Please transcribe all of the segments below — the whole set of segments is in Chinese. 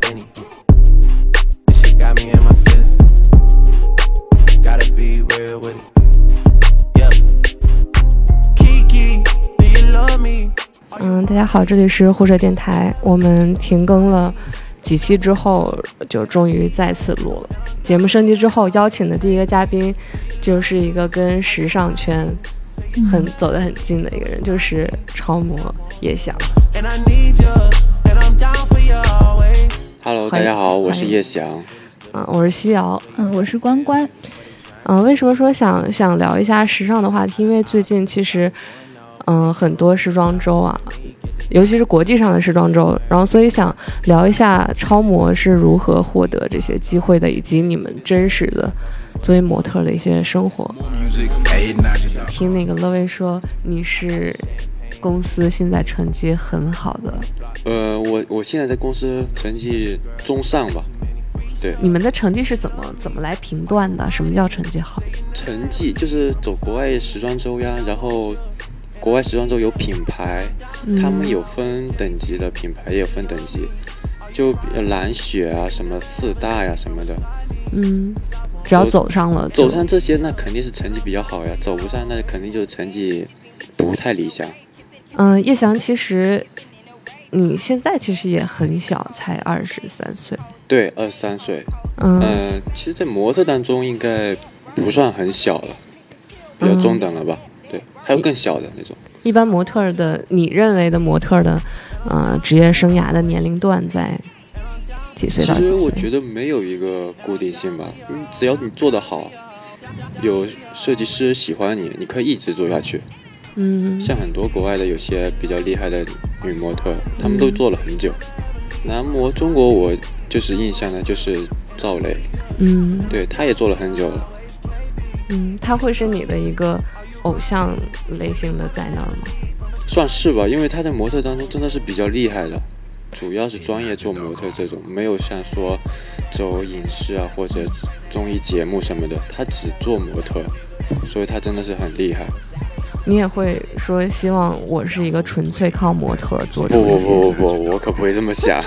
Benny Benny. This shit got me in my feelings. Gotta be real with it. Yeah. Kiki, do you love me? 嗯，大家好，这里是护者电台。我们停更了几期之后，就终于再次录了。节目升级之后，邀请的第一个嘉宾，就是一个跟时尚圈很走得很近的一个人，就是超模叶翔。And I need you, Hello，大家好，我是叶翔。嗯，我是西瑶。嗯，我是关关。嗯，为什么说想想聊一下时尚的话题？因为最近其实，嗯，很多时装周啊，尤其是国际上的时装周，然后所以想聊一下超模是如何获得这些机会的，以及你们真实的作为模特的一些生活。听那个乐威说你是公司现在成绩很好的，呃，我我现在在公司成绩中上吧，对。你们的成绩是怎么怎么来评断的？什么叫成绩好？成绩就是走国外时装周呀，然后国外时装周有品牌，他们有分等级的，品牌也有分等级，就蓝雪啊，什么四大呀什么的，嗯，只要走上了就，走上这些那肯定是成绩比较好呀，走不上那肯定就是成绩不太理想。嗯，叶翔，其实你现在其实也很小，才二十三岁。对，二十三岁，嗯嗯、其实，在模特当中应该不算很小了，比较中等了吧？对，还有更小的那种。一般模特的，你认为的模特的，呃，职业生涯的年龄段在几岁到几其实我？觉得没有一个固定性吧，嗯，只要你做得好，有设计师喜欢你，你可以一直做下去。嗯像很多国外的有些比较厉害的女模特，她们都做了很久。男模中国我就是印象呢，就是赵雷，嗯对，他也做了很久了。嗯，他会是你的一个偶像类型的在那儿吗？算是吧，因为他在模特当中真的是比较厉害的，主要是专业做模特这种，没有像说走影视啊或者综艺节目什么的，他只做模特，所以他真的是很厉害。你也会说希望我是一个纯粹靠模特儿做出不不不不不，我可不会这么想。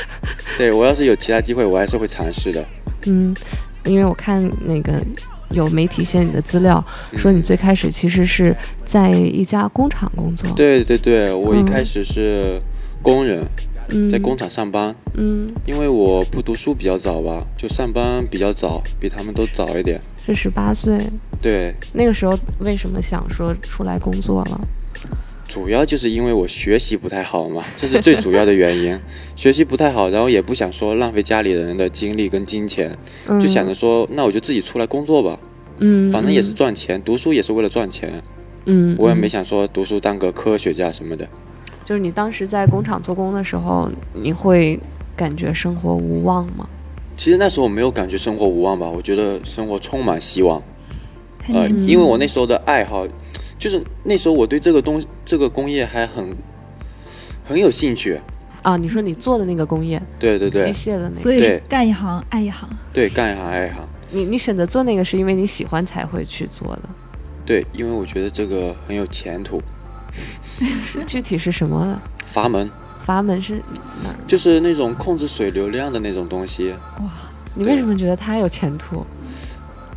对我要是有其他机会，我还是会尝试的。嗯，因为我看那个有媒体写你的资料，嗯说你最开始其实是在一家工厂工作。，对对对，我一嗯开始是工人，嗯，在工厂上班，嗯因为我不读书比较早吧，就上班比较早，比他们都早一点。是十八岁，对，那个时候为什么想说出来工作了？主要就是因为我学习不太好嘛，这是最主要的原因。学习不太好，然后也不想说浪费家里人的精力跟金钱，嗯、就想着说，那我就自己出来工作吧，嗯，反正也是赚钱，读书也是为了赚钱，嗯，嗯，我也没嗯想说读书当个科学家什么的。就是你当时在工厂做工的时候，你会感觉生活无望吗？其实那时候我没有感觉生活无望吧，我觉得生活充满希望。呃，因为我那时候的爱好，就是那时候我对这个东这个工业还很很有兴趣。啊，你说你做的那个工业，对对对机械的那个，所以是干一行爱一行。对，干一行爱一行。你你选择做那个是因为你喜欢才会去做的，对，因为我觉得这个很有前途。具体是什么呢？阀门阀门是哪？就是那种控制水流量的那种东西，哇你为什么觉得它有前途？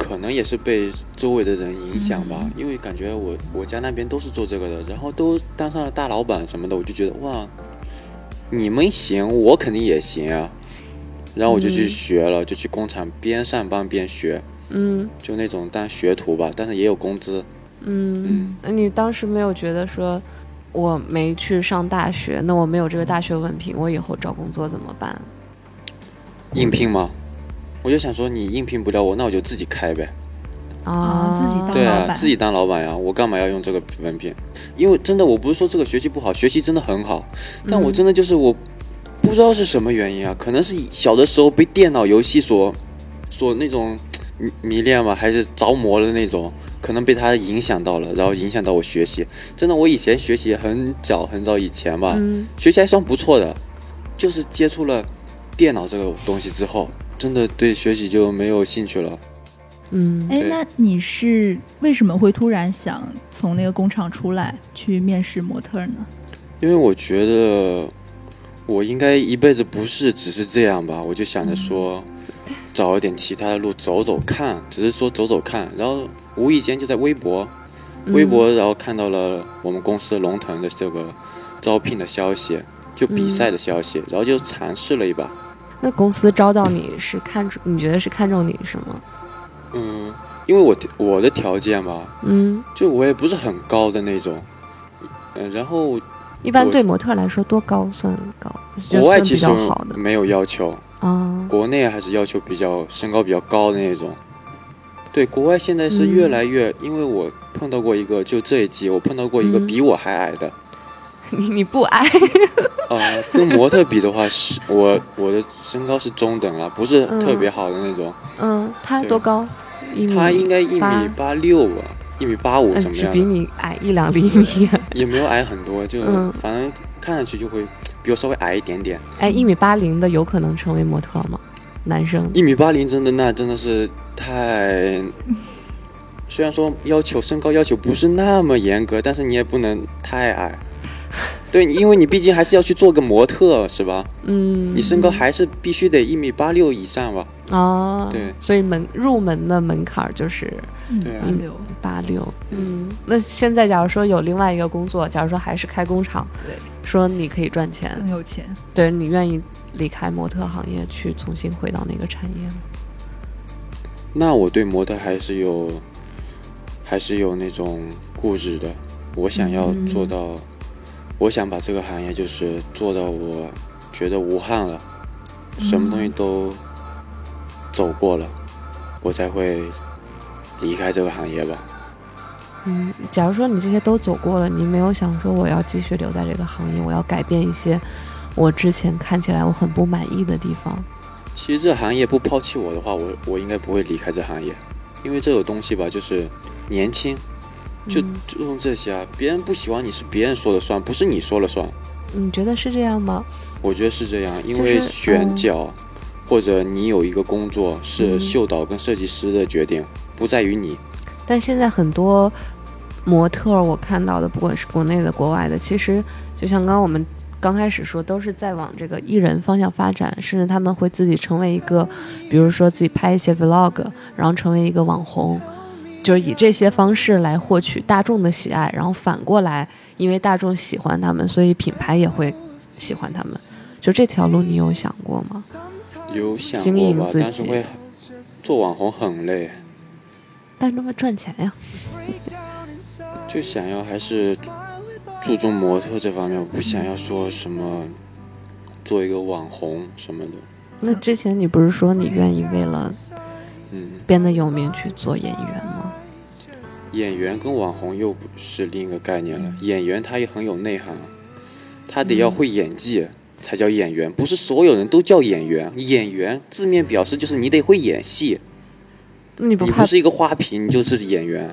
可能也是被周围的人影响吧。因为感觉我我家那边都是做这个的，然后都当上了大老板什么的，我就觉得哇，你们行，我肯定也行啊。然后我就去嗯学了，就去工厂边上班边学，嗯就那种当学徒吧，但是也有工资。嗯嗯，那你当时没有觉得说，我没去上大学，那我没有这个大学文凭，我以后找工作怎么办？应聘吗？我就想说，你应聘不了我，那我就自己开呗。啊自己当对啊，老板自己当老板呀，我干嘛要用这个文凭？因为真的，我不是说这个学习不好，学习真的很好，但我真的就是我不知道是什么原因啊，可能是小的时候被电脑游戏所所那种迷迷恋吧，还是着魔了那种，可能被它影响到了，然后影响到我学习。真的，我以前学习很早很早以前吧，嗯学习还算不错的，就是接触了电脑这个东西之后，真的对学习就没有兴趣了。嗯哎，那你是为什么会突然想从那个工厂出来去面试模特呢？因为我觉得我应该一辈子不是只是这样吧？我就想着说，找一点其他的路走走看，只是说走走看，然后无意间就在微博，微博，然后看到了我们公司龙腾的这个招聘的消息，就比赛的消息，然后就尝试了一把。那公司招到你是看中，你觉得是看中你什么？嗯，因为我我的条件吧，嗯，就我也不是很高的那种，嗯，然后一般对模特来说多高算高？国外其实较好的没有要求，啊，国内还是要求比较身高比较高的那种。对，国外现在是越来越，因为我碰到过一个，就这一季我碰到过一个嗯比我还矮的，你 你不矮，啊、跟模特比的话，是我我的身高是中等了，不是特别好的那种。嗯，他多高？他应该一米八六吧，一米八五怎么样比？你矮一两厘米。也没有矮很多，就、嗯反正看上去就会比我稍微矮一点点。哎，一米八零的有可能成为模特吗？男生？一米八零真的那真的是太，虽然说要求身高要求不是那么严格，但是你也不能太矮。对，因为你毕竟还是要去做个模特，是吧？嗯，你身高还是必须得一米八六以上吧？哦，对所以门入门的门槛儿就是对啊嗯六八六。嗯，那现在假如说有另外一个工作，假如说还是开工厂，对，说你可以赚钱，很有钱，对你愿意离开模特行业去重新回到那个产业吗？那我对模特还是有，还是有那种固执的。我想要做到，我想把这个行业就是做到我觉得无憾了，什么东西都走过了，我才会离开这个行业吧。嗯，假如说你这些都走过了，你没有想说我要继续留在这个行业，我要改变一些我之前看起来我很不满意的地方。其实这行业不抛弃我的话，我我应该不会离开这行业，因为这个东西吧，就是年轻，就嗯注重这些啊。别人不喜欢你是别人说了算，不是你说了算。你觉得是这样吗？我觉得是这样，因就是为选嗯角、或者你有一个工作是嗯秀导跟设计师的决定，不在于你。但现在很多模特我看到的，不管是国内的、国外的，其实就像刚刚我们刚开始说，都是在往这个艺人方向发展，甚至他们会自己成为一个，比如说自己拍一些 vlog，然后成为一个网红。就是以这些方式来获取大众的喜爱，然后反过来，因为大众喜欢他们，所以品牌也会喜欢他们。就这条路，你有想过吗？有想过吧？营自己但是会做网红很累，但这么赚钱呀？就想要还是注重模特这方面，我不想要说什么做一个网红什么的。那之前你不是说你愿意为了嗯，变得有名去做演员吗？演员跟网红又不是另一个概念了。演员他也很有内涵，他得要会演技。才叫演员，不是所有人都叫演员。演员字面表示就是你得会演戏，你不你不是一个花瓶，你就是演员。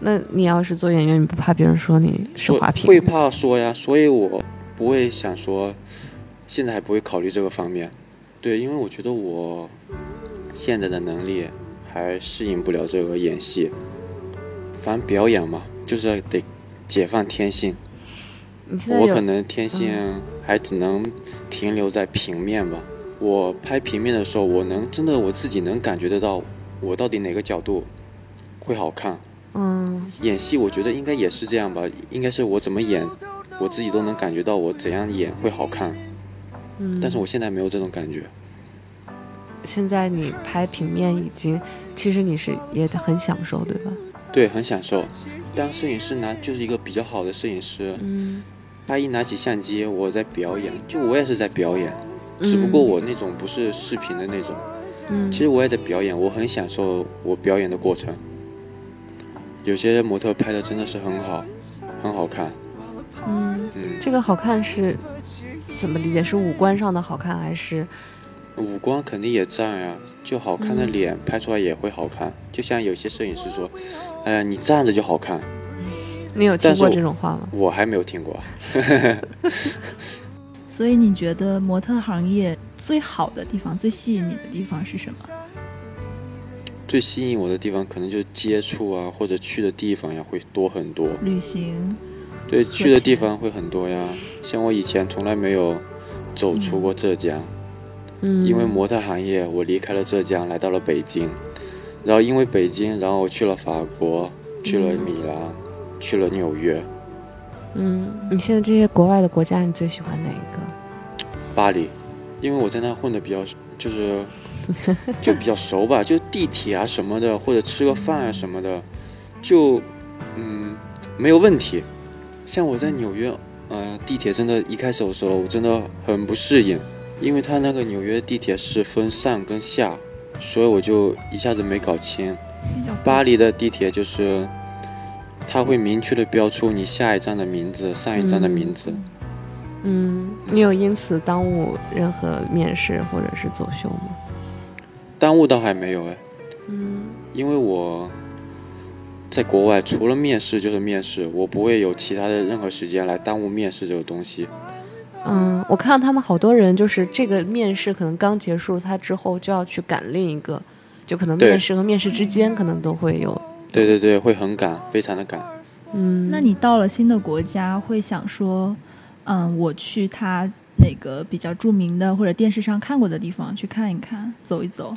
那你要是做演员，你不怕别人说你是花瓶？会怕说呀，所以我不会想说，现在还不会考虑这个方面。对，因为我觉得我现在的能力还适应不了这个演戏。反正表演嘛，就是得解放天性。我可能天性还只能停留在平面吧。我拍平面的时候，我能真的我自己能感觉得到，我到底哪个角度会好看。嗯演戏，我觉得应该也是这样吧，应该是我怎么演，我自己都能感觉到我怎样演会好看。嗯，但是我现在没有这种感觉。现在你拍平面已经，其实你是也很享受，对吧？对，很享受。当摄影师拿就是一个比较好的摄影师，嗯，他一拿起相机，我在表演，就我也是在表演，只不过我那种不是视频的那种。嗯，其实我也在表演，我很享受我表演的过程。有些模特拍的真的是很好，很好看。嗯，嗯，这个好看是怎么理解？是五官上的好看，还是五官肯定也占呀，就好看的脸拍出来也会好看。就像有些摄影师说：“哎呀，你站着就好看。你有听过这种话吗”？我还没有听过。所以你觉得模特行业最好的地方、最吸引你的地方是什么？最吸引我的地方可能就是接触啊，或者去的地方呀会多很多。旅行，对，去的地方会很多呀。像我以前从来没有走出过浙江。嗯，因为模特行业，我离开了浙江，来到了北京。然后因为北京，然后我去了法国，去了米兰，去了纽约，嗯，你现在这些国外的国家，你最喜欢哪一个？巴黎，因为我在那混的比较，就是 就比较熟吧，就地铁啊什么的，或者吃个饭啊什么的，就嗯没有问题。像我在纽约，呃，地铁真的，一开始的时候我真的很不适应，因为它那个纽约地铁是分上跟下，所以我就一下子没搞清。巴黎的地铁就是，它会明确的标出你下一站的名字、上一站的名字。嗯，你有因此耽误任何面试或者是走秀吗？耽误倒还没有哎，嗯因为我在国外除了面试就是面试，我不会有其他的任何时间来耽误面试这个东西。嗯，我看到他们好多人就是这个面试可能刚结束，他之后就要去赶另一个，就可能面试和面试之间可能都会有。对对对，会很赶，非常的赶。嗯，那你到了新的国家，会想说，嗯，我去他哪个比较著名的或者电视上看过的地方去看一看、走一走，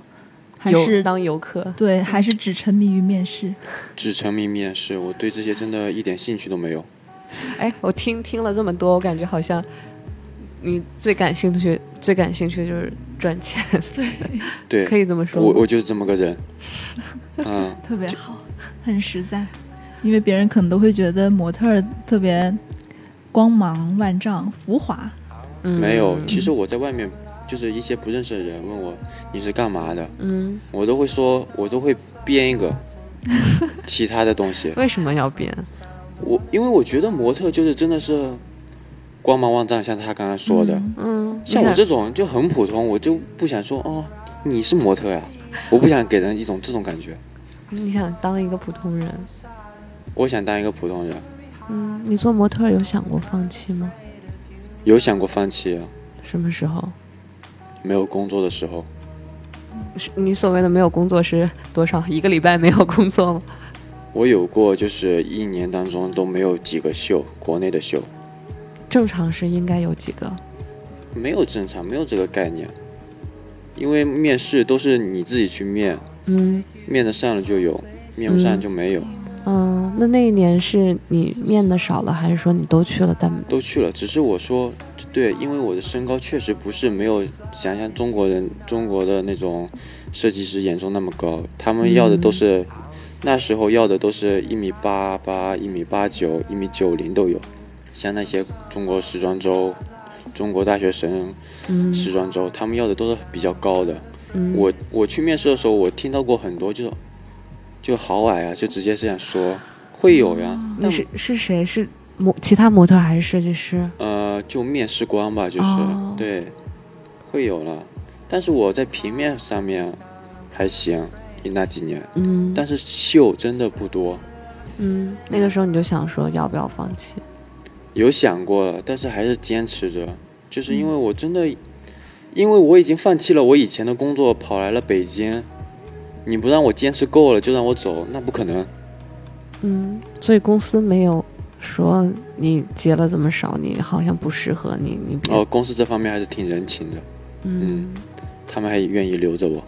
还游是当游客？对，还是只沉迷于面试？只沉迷面试，我对这些真的一点兴趣都没有。哎，我听听了这么多，我感觉好像你最感兴趣、最感兴趣的就是赚钱，对，可以这么说。我我就是这么个人。嗯，特别好，很实在。因为别人可能都会觉得模特儿特别光芒万丈、浮华，嗯没有，其实我在外面就是一些不认识的人问我你是干嘛的，嗯，我都会说，我都会编一个 其他的东西。为什么要编？我因为我觉得模特就是真的是光芒万丈，像他刚刚说的，嗯。嗯，像我这种就很普通，我就不想说哦你是模特呀，我不想给人一种这种感觉，你想当一个普通人，我想当一个普通人，嗯，你做模特有想过放弃吗？有想过放弃啊，什么时候？没有工作的时候，是你所谓的没有工作是多少？一个礼拜没有工作吗？我有过就是一年当中都没有几个秀，国内的秀正常是应该有几个？没有正常，没有这个概念，因为面试都是你自己去面，嗯。面的上了就有，面不上就没有。嗯，那那一年是你面的少了，还是说你都去了但都去了，只是我说，对，因为我的身高确实不是没有想象中国人中国的那种设计师眼中那么高，他们要的都是、那时候要的都是一米八八、一米八九、一米九零都有，像那些中国时装周、中国大学生嗯时装周，他们要的都是比较高的。嗯我我去面试的时候，我听到过很多就就好矮啊，就直接这样说，会有呀。那是是谁？是模其他模特还是设计师？呃，就面试官吧，就是、哦对，会有了。但是我在平面上面还行，那几年，嗯但是秀真的不多。嗯，那个时候你就想说要不要放弃？有想过了，但是还是坚持着，就是因为我真的，因为我已经放弃了我以前的工作，跑来了北京。你不让我坚持够了就让我走，那不可能。嗯，所以公司没有说你结了这么少，你好像不适合你，你别哦，公司这方面还是挺人情的，嗯。他们还愿意留着我。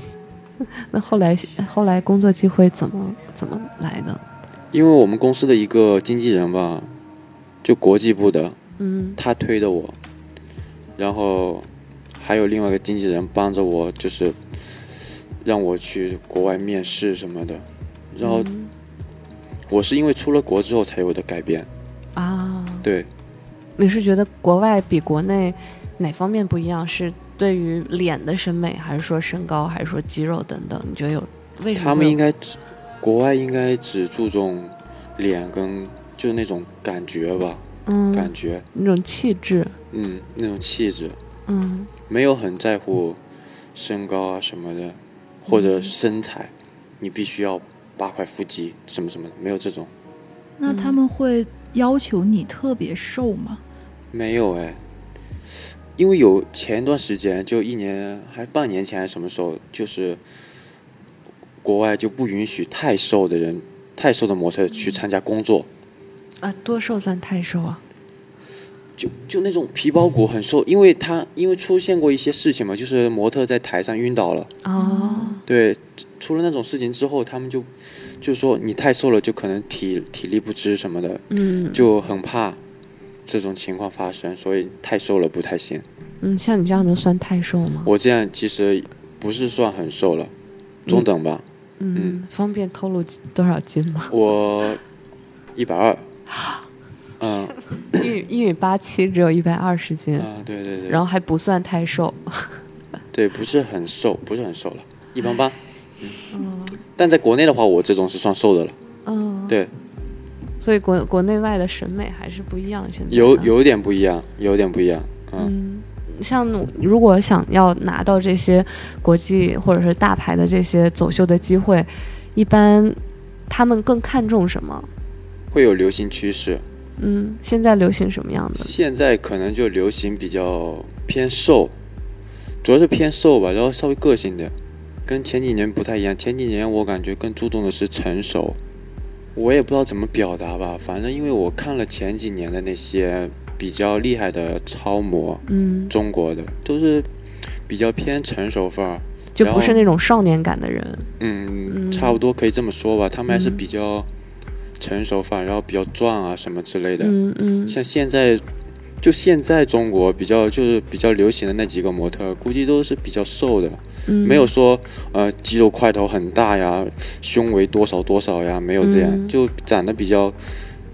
那后来后来工作机会怎么怎么来的？因为我们公司的一个经纪人吧，就国际部的，嗯他推的我，然后还有另外一个经纪人帮着我，就是让我去国外面试什么的。然后嗯我是因为出了国之后才有的改变，啊，对，你是觉得国外比国内哪方面不一样？是对于脸的审美，还是说身高，还是说肌肉等等？你觉得有为什么？他们应该只国外应该只注重脸跟就是那种感觉吧，嗯。感觉，那种气质，嗯，那种气质，嗯。没有很在乎身高啊什么的，或者身材，你必须要八块腹肌什么什么的，没有这种，那他们会要求你特别瘦吗？没有哎。因为有前一段时间，就一年还半年前还是什么时候，就是国外就不允许太瘦的人、太瘦的模特去参加工作，啊，多瘦算太瘦啊？就就那种皮包骨很瘦，因为他因为出现过一些事情嘛，就是模特在台上晕倒了，哦，对，出了那种事情之后，他们就就说你太瘦了，就可能体体力不支什么的，嗯，就很怕这种情况发生，所以太瘦了不太行。嗯，像你这样能算太瘦吗？我这样其实不是算很瘦了，中等吧。嗯，方便透露多少斤吗？我一百二，嗯一米一米八七，只有一百二十斤，啊，对对对，然后还不算太瘦。对，不是很瘦，不是很瘦了，一般般。嗯，但在国内的话，我这种是算瘦的了。嗯，对，所以国国内外的审美还是不一样。现在呢有有点不一样，有点不一样。嗯，嗯，像如果想要拿到这些国际或者是大牌的这些走秀的机会，一般他们更看重什么？会有流行趋势。嗯，现在流行什么样的？现在可能就流行比较偏瘦，主要是偏瘦吧，然后稍微个性点，跟前几年不太一样。前几年我感觉更注重的是成熟，我也不知道怎么表达吧，反正因为我看了前几年的那些比较厉害的超模，嗯，中国的都是比较偏成熟范儿，就不是那种少年感的人。嗯，嗯差不多可以这么说吧，他们还是嗯比较成熟范，然后比较壮啊什么之类的。嗯嗯像现在，就现在中国比较就是比较流行的那几个模特，估计都是比较瘦的，嗯，没有说呃肌肉块头很大呀，胸围多少多少呀，没有这样，嗯就长得比较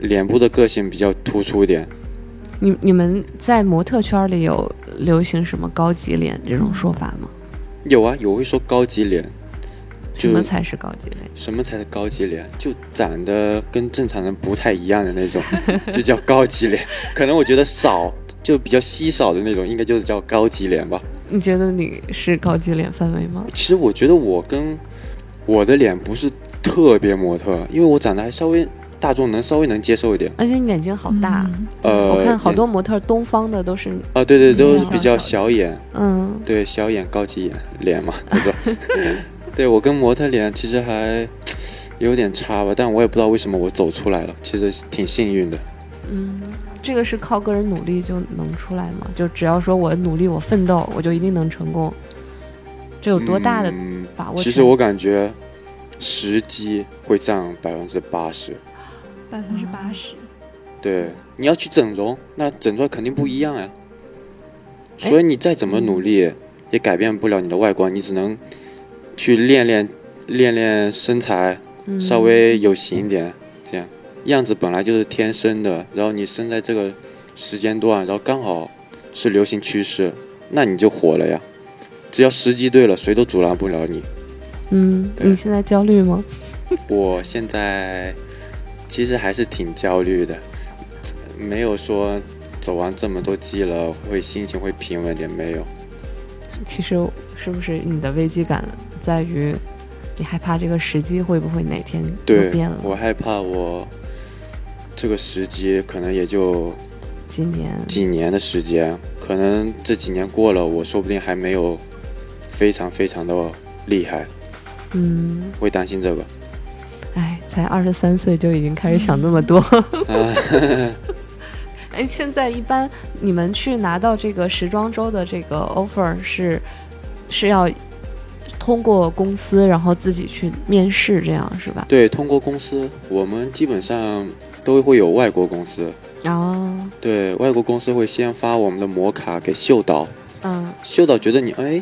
脸部的个性比较突出一点。你你们在模特圈里有流行什么高级脸这种说法吗？有啊，有会说高级脸，就什么才是高级脸？什么才是高级脸？就长得跟正常人不太一样的那种，就叫高级脸。可能我觉得少，就比较稀少的那种，应该就是叫高级脸吧。你觉得你是高级脸范围吗？其实我觉得我跟我的脸不是特别模特，因为我长得还稍微大众能稍微能接受一点。而且你眼睛好大，嗯呃，我看好多模特东方的都是，啊，对对，都嗯是比较小小眼，嗯对小眼高级眼脸嘛，对吧？对我跟模特脸其实还有点差吧，但我也不知道为什么我走出来了，其实挺幸运的。嗯，这个是靠个人努力就能出来吗？就只要说我努力，我奋斗，我就一定能成功？这有多大的嗯把握？其实我感觉时机会占百分之八十。百分之八十。对，你要去整容，那整出来肯定不一样呀。哎所以你再怎么努力，也改变不了你的外观，你只能去练练练练身材，嗯稍微有型一点，这样样子本来就是天生的，然后你生在这个时间段，然后刚好是流行趋势，那你就火了呀。只要时机对了，谁都阻拦不了你。嗯，你现在焦虑吗？我现在其实还是挺焦虑的，没有说走完这么多季了，会心情会平稳点，没有。其实是不是你的危机感在于你害怕这个时机会不会哪天又对变了？我害怕我这个时机可能也就几年？几年的时间，可能这几年过了，我说不定还没有非常非常的厉害，嗯，会担心这个。哎，才二十三岁就已经开始想那么多。啊，哎，现在一般你们去拿到这个时装周的这个 offer 是是要通过公司，然后自己去面试，这样是吧？对，通过公司，我们基本上都会有外国公司，哦，对外国公司会先发我们的模卡给秀导，嗯。秀导觉得你哎，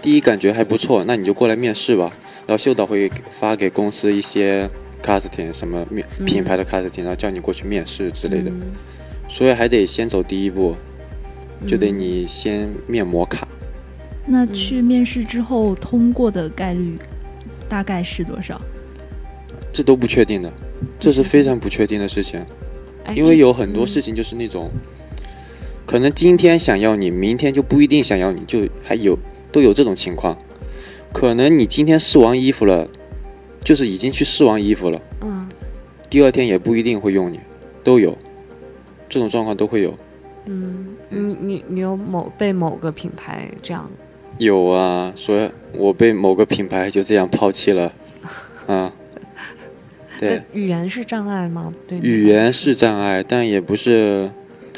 第一感觉还不错，那你就过来面试吧。然后秀导会发给公司一些 casting 什么面嗯。品牌的 casting，然后叫你过去面试之类的，嗯。所以还得先走第一步，就得嗯。你先面模卡。那去面试之后通过的概率大概是多少？这都不确定的，这是非常不确定的事情，哎因为有很多嗯事情就是那种，可能今天想要你，明天就不一定想要你，就还有都有这种情况。可能你今天试完衣服了，就是已经去试完衣服了，嗯第二天也不一定会用你，都有，这种状况都会有。嗯，你你你有某被某个品牌这样有啊，所以我被某个品牌就这样抛弃了，啊，对，语言是障碍吗？对语言是障碍，但也不是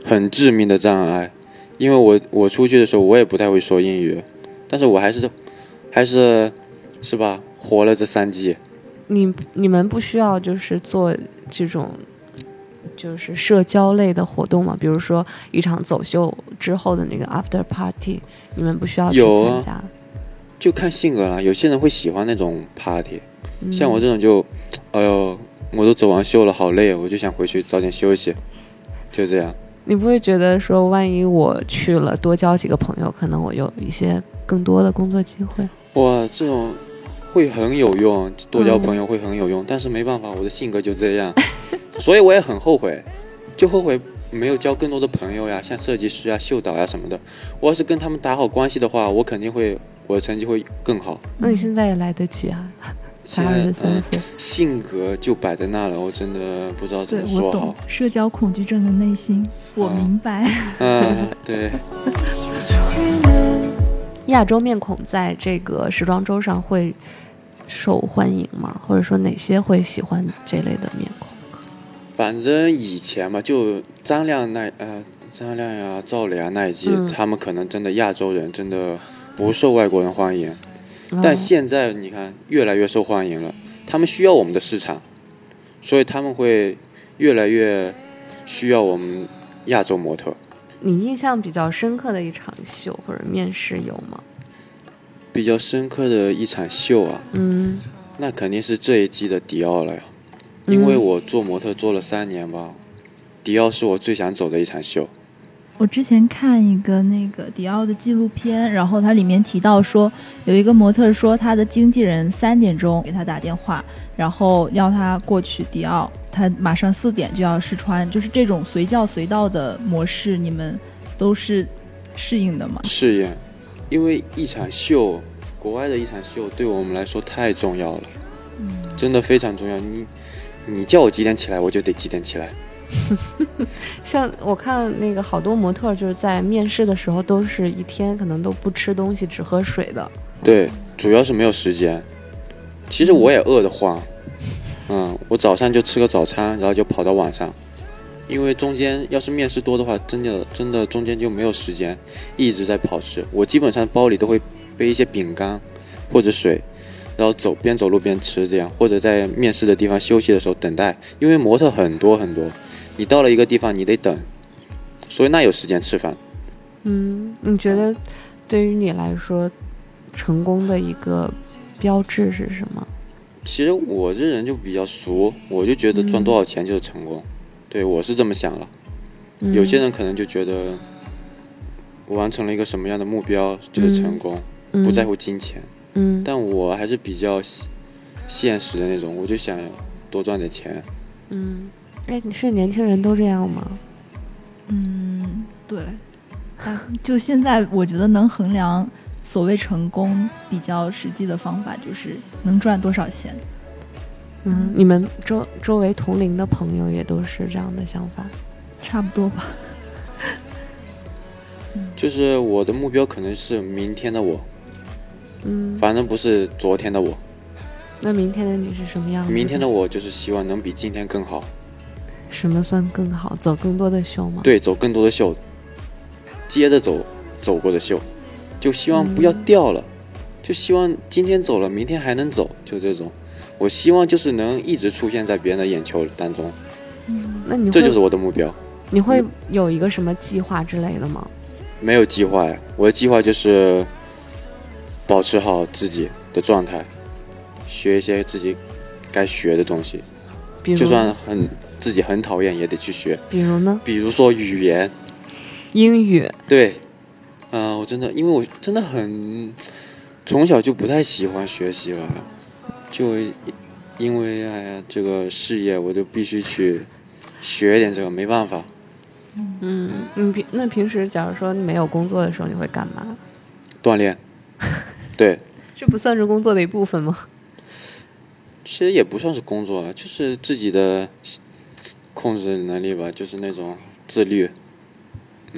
很致命的障碍。因为我我出去的时候我也不太会说英语，但是我还是还是是吧活了这三季。你你们不需要就是做这种就是社交类的活动嘛？比如说一场走秀之后的那个 after party，你们不需要去参加？就看性格了，有些人会喜欢那种 party，嗯像我这种就，哎呦，我都走完秀了，好累，我就想回去早点休息，就这样。你不会觉得说，万一我去了多交几个朋友，可能我有一些更多的工作机会？哇，这种会很有用，多交嗯朋友会很有用，但是没办法，我的性格就这样，所以我也很后悔，就后悔没有交更多的朋友呀，像设计师啊、秀导呀什么的。我要是跟他们打好关系的话，我肯定会，我的成绩会更好。那你现在也来得及啊，才现在二十三嗯岁。性格就摆在那了，我真的不知道怎么说我懂好。社交恐惧症的内心，我啊明白。嗯，对。亚洲面孔在这个时装周上会受欢迎吗？或者说哪些会喜欢这类的面孔？反正以前嘛，就张亮那呃张亮呀、赵磊啊那一季，嗯。他们可能真的亚洲人真的不受外国人欢迎，但嗯现在你看越来越受欢迎了，他们需要我们的市场，所以他们会越来越需要我们亚洲模特。你印象比较深刻的一场秀或者面试有吗？比较深刻的一场秀啊，嗯，那肯定是这一季的迪奥了呀，因为嗯我做模特做了三年吧，迪奥是我最想走的一场秀。我之前看一个那个迪奥的纪录片，然后它里面提到说，有一个模特说他的经纪人三点钟给他打电话，然后要他过去迪奥，他马上四点就要试穿，就是这种随叫随到的模式，你们都是适应的吗？适应，因为一场秀，国外的一场秀对我们来说太重要了，真的非常重要。你你叫我几点起来，我就得几点起来。像我看那个好多模特就是在面试的时候都是一天可能都不吃东西只喝水的。对，主要是没有时间。其实我也饿得慌，嗯，我早上就吃个早餐，然后就跑到晚上，因为中间要是面试多的话，真的真的中间就没有时间一直在跑吃。我基本上包里都会背一些饼干或者水，然后走边走路边吃这样，或者在面试的地方休息的时候等待，因为模特很多很多，你到了一个地方你得等，所以那有时间吃饭。嗯，你觉得对于你来说，成功的一个标志是什么？其实我这人就比较俗，我就觉得赚多少钱就是成功，对我是这么想了。嗯有些人可能就觉得我完成了一个什么样的目标就是成功，不在乎金钱。嗯，但我还是比较现现实的那种，我就想多赚点钱。嗯，哎，你是年轻人都这样吗？嗯，对，就现在我觉得能衡量所谓成功比较实际的方法就是能赚多少钱。嗯，你们周周围同龄的朋友也都是这样的想法？差不多吧。就是我的目标可能是明天的我，嗯，反正不是昨天的我。那明天的你是什么样子？明天的我就是希望能比今天更好，什么算更好？走更多的秀吗？，对，走更多的秀，接着走走过的秀，就希望不要嗯掉了，就希望今天走了，明天还能走，就这种。我希望就是能一直出现在别人的眼球当中，嗯那你会这就是我的目标。你会有一个什么计划之类的吗？没有计划呀，我的计划就是保持好自己的状态，学一些自己该学的东西，就算很自己很讨厌也得去学。比如呢？比如说语言，英语。对，嗯、我真的，因为我真的很从小就不太喜欢学习了，就因为哎呀这个事业，我就必须去学一点这个，没办法。嗯，你平那平时假如说你没有工作的时候，你会干嘛？锻炼，对，这不算是工作的一部分吗？其实也不算是工作啊，就是自己的控制能力吧，就是那种自律。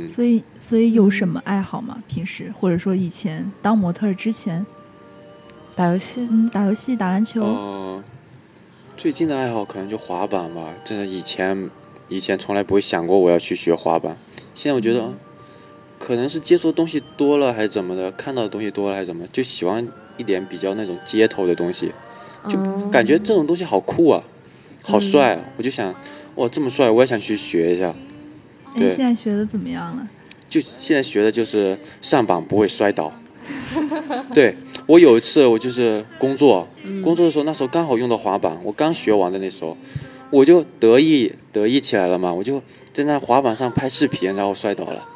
所以，所以有什么爱好吗？平时或者说以前当模特之前，打游戏。嗯，打游戏、打篮球。呃，最近的爱好可能就滑板吧，真的以前以前从来不会想过我要去学滑板，现在我觉得，可能是接触的东西多了还是怎么的，看到的东西多了还是怎么，就喜欢一点比较那种街头的东西，就嗯感觉这种东西好酷啊，好帅啊！我就想，哇，这么帅，我也想去学一下。哎，对现在学的怎么样了？就现在学的就是上板不会摔倒。对我有一次我就是工作，工作的时候那时候刚好用到滑板，我刚学完的那时候，我就得意得意起来了嘛，我就在那滑板上拍视频，然后摔倒了，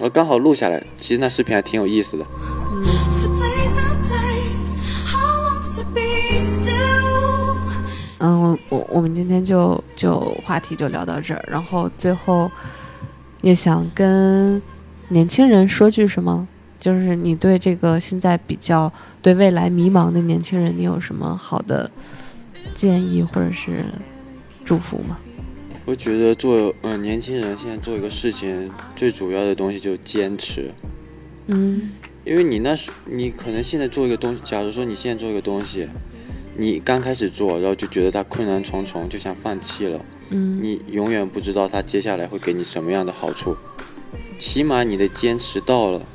我刚好录下来，其实那视频还挺有意思的。嗯，我我我们今天就就话题就聊到这儿，然后最后也想跟年轻人说句什么，就是你对这个现在比较对未来迷茫的年轻人，你有什么好的建议或者是祝福吗？我觉得做嗯、呃年轻人现在做一个事情，最主要的东西就是坚持。嗯因为你那时你可能现在做一个东西，假如说你现在做一个东西，你刚开始做，然后就觉得它困难重重，就想放弃了。嗯你永远不知道它接下来会给你什么样的好处。起码你的坚持到了，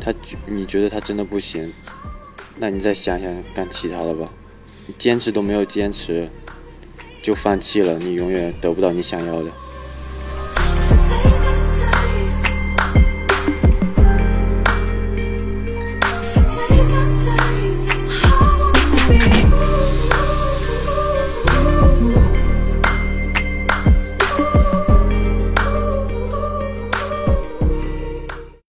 他你觉得他真的不行，那你再想想干其他的吧。你坚持都没有坚持，就放弃了，你永远得不到你想要的。